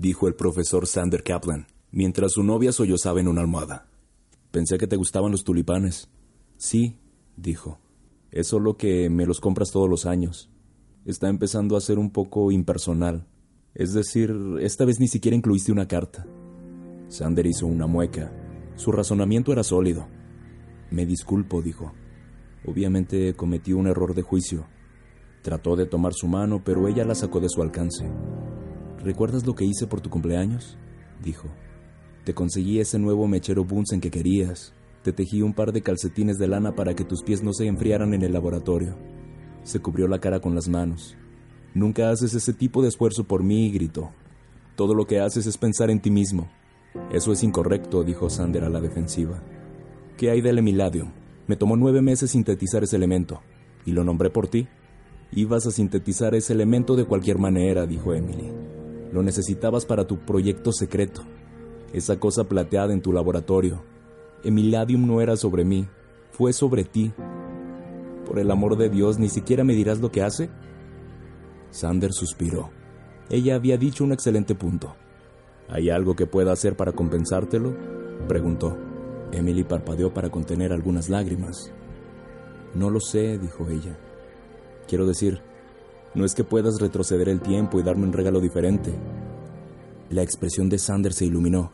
dijo el profesor Sander Kaplan, mientras su novia sollozaba en una almohada. Pensé que te gustaban los tulipanes. Sí, dijo. Es solo que me los compras todos los años. Está empezando a ser un poco impersonal. Es decir, esta vez ni siquiera incluiste una carta. Sander hizo una mueca. Su razonamiento era sólido. Me disculpo, dijo. Obviamente cometí un error de juicio. Trató de tomar su mano, pero ella la sacó de su alcance. ¿Recuerdas lo que hice por tu cumpleaños? dijo. Te conseguí ese nuevo mechero Bunsen que querías. Te tejí un par de calcetines de lana para que tus pies no se enfriaran en el laboratorio. Se cubrió la cara con las manos. Nunca haces ese tipo de esfuerzo por mí, gritó. Todo lo que haces es pensar en ti mismo. Eso es incorrecto, dijo Sander a la defensiva. ¿Qué hay del Emiladium? Me tomó nueve meses sintetizar ese elemento. ¿Y lo nombré por ti? Ibas a sintetizar ese elemento de cualquier manera, dijo Emily. Lo necesitabas para tu proyecto secreto. Esa cosa plateada en tu laboratorio. Emiladium no era sobre mí, fue sobre ti. Por el amor de Dios, ¿ni siquiera me dirás lo que hace? Sander suspiró. Ella había dicho un excelente punto. ¿Hay algo que pueda hacer para compensártelo? preguntó. Emily parpadeó para contener algunas lágrimas. No lo sé, dijo ella. Quiero decir, no es que puedas retroceder el tiempo y darme un regalo diferente. La expresión de Sander se iluminó.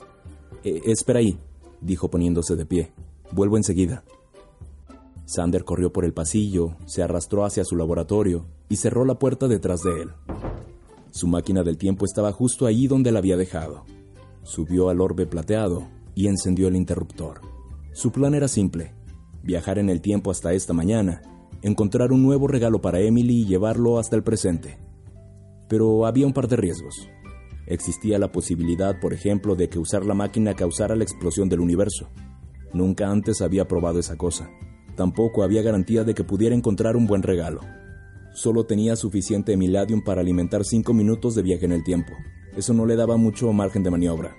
E, espera ahí, dijo poniéndose de pie. Vuelvo enseguida. Sander corrió por el pasillo, se arrastró hacia su laboratorio y cerró la puerta detrás de él. Su máquina del tiempo estaba justo ahí donde la había dejado. Subió al orbe plateado y encendió el interruptor. Su plan era simple, viajar en el tiempo hasta esta mañana encontrar un nuevo regalo para Emily y llevarlo hasta el presente. Pero había un par de riesgos. Existía la posibilidad, por ejemplo, de que usar la máquina causara la explosión del universo. Nunca antes había probado esa cosa. Tampoco había garantía de que pudiera encontrar un buen regalo. Solo tenía suficiente Emiladium para alimentar cinco minutos de viaje en el tiempo. Eso no le daba mucho margen de maniobra.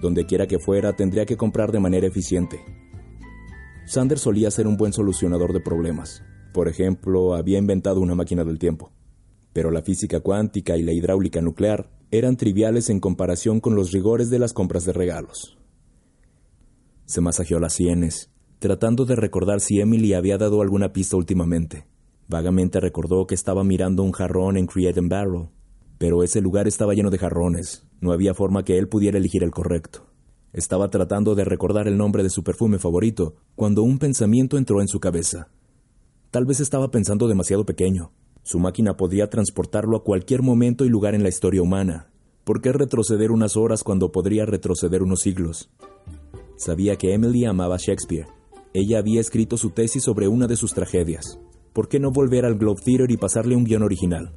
Donde quiera que fuera, tendría que comprar de manera eficiente. Sander solía ser un buen solucionador de problemas. Por ejemplo, había inventado una máquina del tiempo. Pero la física cuántica y la hidráulica nuclear eran triviales en comparación con los rigores de las compras de regalos. Se masajeó las sienes, tratando de recordar si Emily había dado alguna pista últimamente. Vagamente recordó que estaba mirando un jarrón en Create and Barrel, pero ese lugar estaba lleno de jarrones. No había forma que él pudiera elegir el correcto. Estaba tratando de recordar el nombre de su perfume favorito cuando un pensamiento entró en su cabeza. Tal vez estaba pensando demasiado pequeño. Su máquina podía transportarlo a cualquier momento y lugar en la historia humana. ¿Por qué retroceder unas horas cuando podría retroceder unos siglos? Sabía que Emily amaba Shakespeare. Ella había escrito su tesis sobre una de sus tragedias. ¿Por qué no volver al Globe Theatre y pasarle un guion original?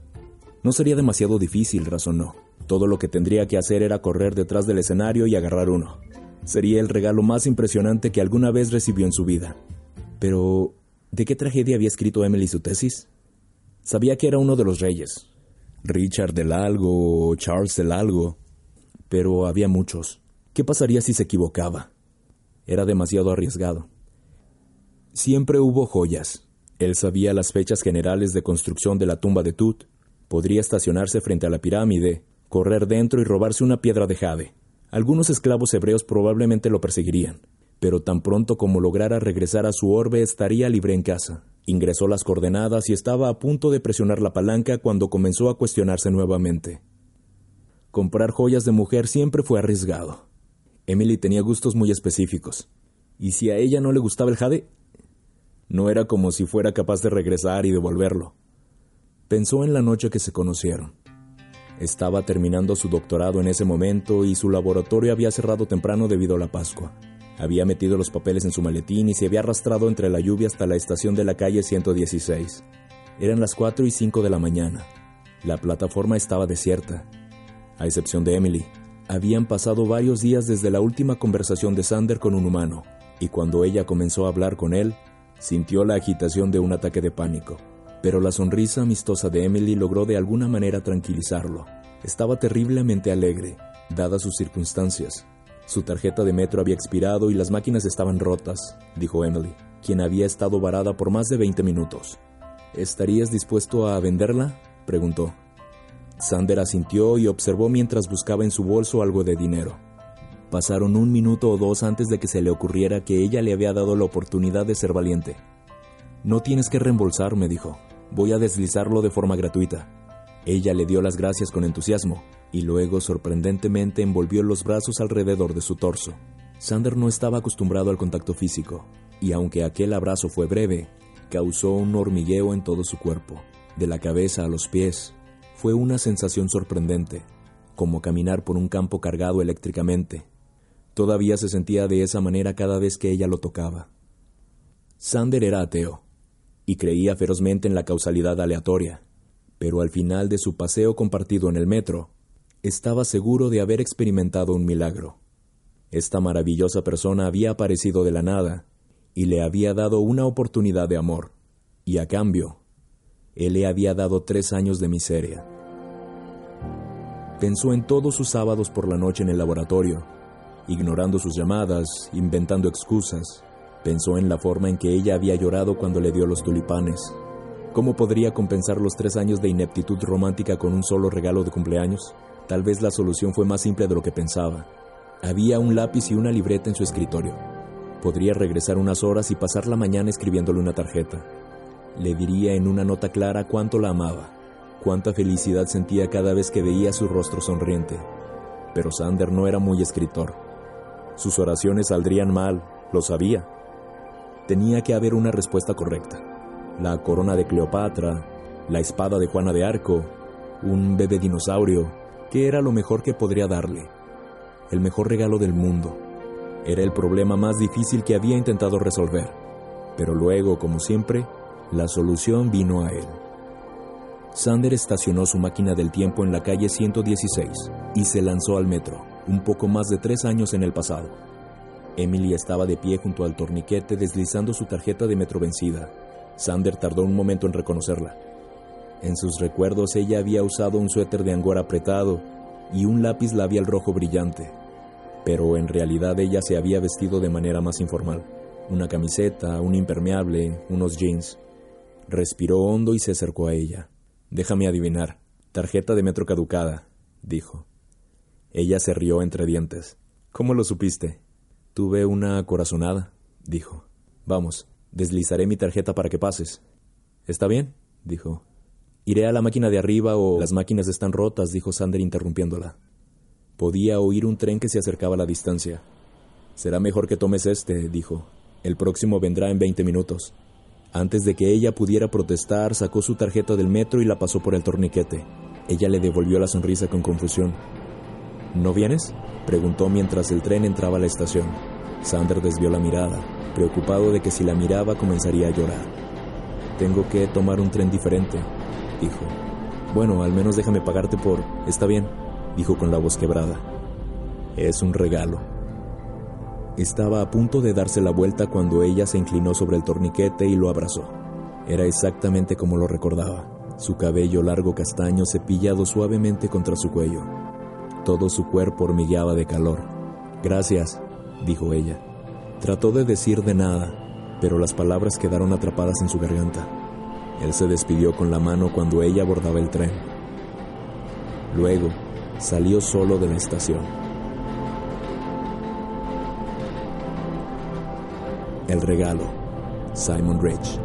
No sería demasiado difícil, razonó. Todo lo que tendría que hacer era correr detrás del escenario y agarrar uno. Sería el regalo más impresionante que alguna vez recibió en su vida. Pero, ¿De qué tragedia había escrito Emily su tesis? Sabía que era uno de los reyes, Richard del Algo o Charles del Algo, pero había muchos. ¿Qué pasaría si se equivocaba? Era demasiado arriesgado. Siempre hubo joyas. Él sabía las fechas generales de construcción de la tumba de Tut. Podría estacionarse frente a la pirámide, correr dentro y robarse una piedra de jade. Algunos esclavos hebreos probablemente lo perseguirían pero tan pronto como lograra regresar a su orbe estaría libre en casa. Ingresó las coordenadas y estaba a punto de presionar la palanca cuando comenzó a cuestionarse nuevamente. Comprar joyas de mujer siempre fue arriesgado. Emily tenía gustos muy específicos. ¿Y si a ella no le gustaba el jade? No era como si fuera capaz de regresar y devolverlo. Pensó en la noche que se conocieron. Estaba terminando su doctorado en ese momento y su laboratorio había cerrado temprano debido a la Pascua. Había metido los papeles en su maletín y se había arrastrado entre la lluvia hasta la estación de la calle 116. Eran las 4 y 5 de la mañana. La plataforma estaba desierta. a excepción de Emily. Habían pasado varios días desde la última conversación de Sander con un humano, y cuando ella comenzó a hablar con él, sintió la agitación de un ataque de pánico. Pero la sonrisa amistosa de Emily logró de alguna manera tranquilizarlo. Estaba terriblemente alegre, dadas sus circunstancias. Su tarjeta de metro había expirado y las máquinas estaban rotas, dijo Emily, quien había estado varada por más de 20 minutos. ¿Estarías dispuesto a venderla? preguntó. Sander asintió y observó mientras buscaba en su bolso algo de dinero. Pasaron un minuto o dos antes de que se le ocurriera que ella le había dado la oportunidad de ser valiente. No tienes que reembolsar, me dijo. Voy a deslizarlo de forma gratuita. Ella le dio las gracias con entusiasmo y luego sorprendentemente envolvió los brazos alrededor de su torso. Sander no estaba acostumbrado al contacto físico, y aunque aquel abrazo fue breve, causó un hormigueo en todo su cuerpo, de la cabeza a los pies. Fue una sensación sorprendente, como caminar por un campo cargado eléctricamente. Todavía se sentía de esa manera cada vez que ella lo tocaba. Sander era ateo, y creía ferozmente en la causalidad aleatoria, pero al final de su paseo compartido en el metro, estaba seguro de haber experimentado un milagro. Esta maravillosa persona había aparecido de la nada y le había dado una oportunidad de amor, y a cambio, él le había dado tres años de miseria. Pensó en todos sus sábados por la noche en el laboratorio, ignorando sus llamadas, inventando excusas. Pensó en la forma en que ella había llorado cuando le dio los tulipanes. ¿Cómo podría compensar los tres años de ineptitud romántica con un solo regalo de cumpleaños? Tal vez la solución fue más simple de lo que pensaba. Había un lápiz y una libreta en su escritorio. Podría regresar unas horas y pasar la mañana escribiéndole una tarjeta. Le diría en una nota clara cuánto la amaba, cuánta felicidad sentía cada vez que veía su rostro sonriente. Pero Sander no era muy escritor. Sus oraciones saldrían mal, lo sabía. Tenía que haber una respuesta correcta. La corona de Cleopatra, la espada de Juana de Arco, un bebé dinosaurio, ¿qué era lo mejor que podría darle? El mejor regalo del mundo. Era el problema más difícil que había intentado resolver. Pero luego, como siempre, la solución vino a él. Sander estacionó su máquina del tiempo en la calle 116 y se lanzó al metro, un poco más de tres años en el pasado. Emily estaba de pie junto al torniquete deslizando su tarjeta de metro vencida. Sander tardó un momento en reconocerla. En sus recuerdos ella había usado un suéter de angora apretado y un lápiz labial rojo brillante, pero en realidad ella se había vestido de manera más informal. Una camiseta, un impermeable, unos jeans. Respiró hondo y se acercó a ella. Déjame adivinar. Tarjeta de metro caducada, dijo. Ella se rió entre dientes. ¿Cómo lo supiste? Tuve una corazonada, dijo. Vamos, deslizaré mi tarjeta para que pases. ¿Está bien? dijo. Iré a la máquina de arriba o las máquinas están rotas, dijo Sander interrumpiéndola. Podía oír un tren que se acercaba a la distancia. Será mejor que tomes este, dijo. El próximo vendrá en veinte minutos. Antes de que ella pudiera protestar, sacó su tarjeta del metro y la pasó por el torniquete. Ella le devolvió la sonrisa con confusión. ¿No vienes? preguntó mientras el tren entraba a la estación. Sander desvió la mirada, preocupado de que si la miraba comenzaría a llorar. Tengo que tomar un tren diferente, dijo. Bueno, al menos déjame pagarte por... Está bien, dijo con la voz quebrada. Es un regalo. Estaba a punto de darse la vuelta cuando ella se inclinó sobre el torniquete y lo abrazó. Era exactamente como lo recordaba, su cabello largo castaño cepillado suavemente contra su cuello. Todo su cuerpo hormigueaba de calor. Gracias, dijo ella. Trató de decir de nada, pero las palabras quedaron atrapadas en su garganta. Él se despidió con la mano cuando ella abordaba el tren. Luego, salió solo de la estación. El regalo, Simon Rich.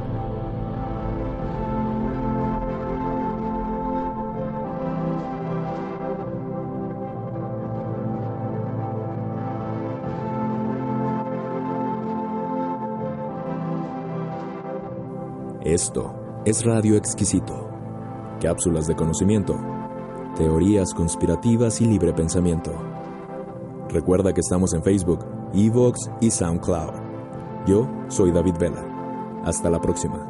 Esto es Radio Exquisito. Cápsulas de conocimiento, teorías conspirativas y libre pensamiento. Recuerda que estamos en Facebook, Evox y SoundCloud. Yo soy David Vela. Hasta la próxima.